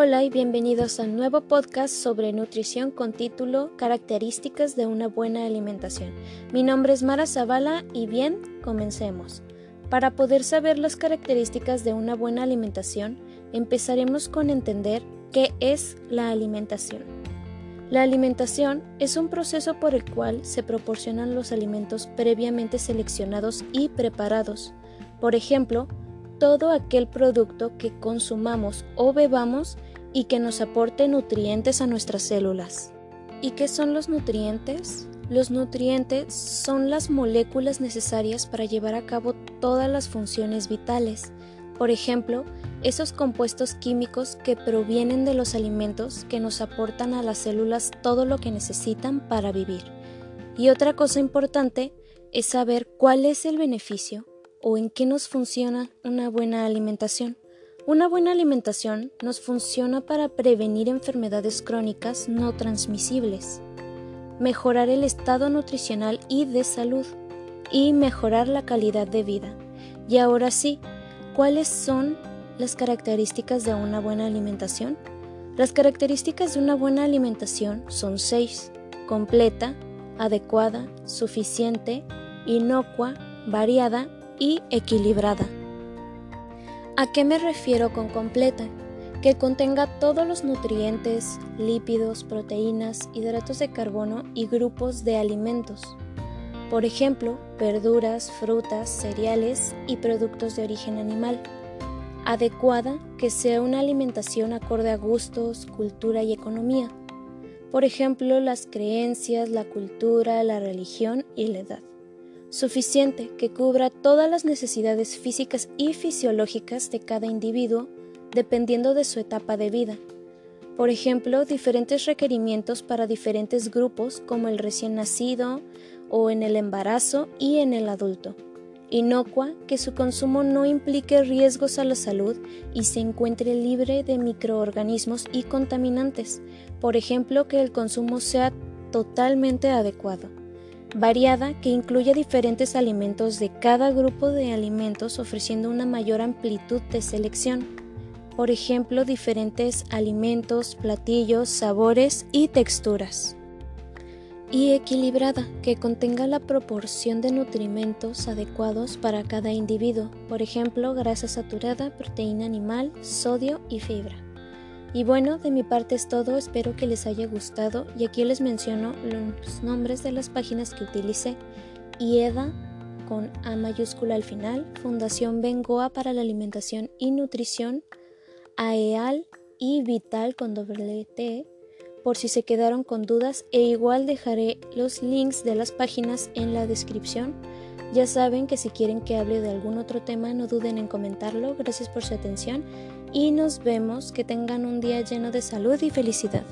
Hola y bienvenidos al nuevo podcast sobre nutrición con título Características de una buena alimentación. Mi nombre es Mara Zavala y bien, comencemos. Para poder saber las características de una buena alimentación, empezaremos con entender qué es la alimentación. La alimentación es un proceso por el cual se proporcionan los alimentos previamente seleccionados y preparados. Por ejemplo, todo aquel producto que consumamos o bebamos y que nos aporte nutrientes a nuestras células. ¿Y qué son los nutrientes? Los nutrientes son las moléculas necesarias para llevar a cabo todas las funciones vitales. Por ejemplo, esos compuestos químicos que provienen de los alimentos que nos aportan a las células todo lo que necesitan para vivir. Y otra cosa importante es saber cuál es el beneficio o en qué nos funciona una buena alimentación. Una buena alimentación nos funciona para prevenir enfermedades crónicas no transmisibles, mejorar el estado nutricional y de salud y mejorar la calidad de vida. Y ahora sí, ¿cuáles son las características de una buena alimentación? Las características de una buena alimentación son seis, completa, adecuada, suficiente, inocua, variada y equilibrada. ¿A qué me refiero con completa? Que contenga todos los nutrientes, lípidos, proteínas, hidratos de carbono y grupos de alimentos. Por ejemplo, verduras, frutas, cereales y productos de origen animal. Adecuada, que sea una alimentación acorde a gustos, cultura y economía. Por ejemplo, las creencias, la cultura, la religión y la edad suficiente que cubra todas las necesidades físicas y fisiológicas de cada individuo dependiendo de su etapa de vida. Por ejemplo, diferentes requerimientos para diferentes grupos como el recién nacido o en el embarazo y en el adulto. Inocua, que su consumo no implique riesgos a la salud y se encuentre libre de microorganismos y contaminantes. Por ejemplo, que el consumo sea totalmente adecuado variada que incluya diferentes alimentos de cada grupo de alimentos ofreciendo una mayor amplitud de selección. Por ejemplo, diferentes alimentos, platillos, sabores y texturas. Y equilibrada, que contenga la proporción de nutrimentos adecuados para cada individuo, por ejemplo, grasa saturada, proteína animal, sodio y fibra. Y bueno, de mi parte es todo, espero que les haya gustado y aquí les menciono los nombres de las páginas que utilicé. IEDA con A mayúscula al final, Fundación Bengoa para la Alimentación y Nutrición, AEAL y Vital con doble T, por si se quedaron con dudas e igual dejaré los links de las páginas en la descripción. Ya saben que si quieren que hable de algún otro tema no duden en comentarlo. Gracias por su atención y nos vemos. Que tengan un día lleno de salud y felicidad.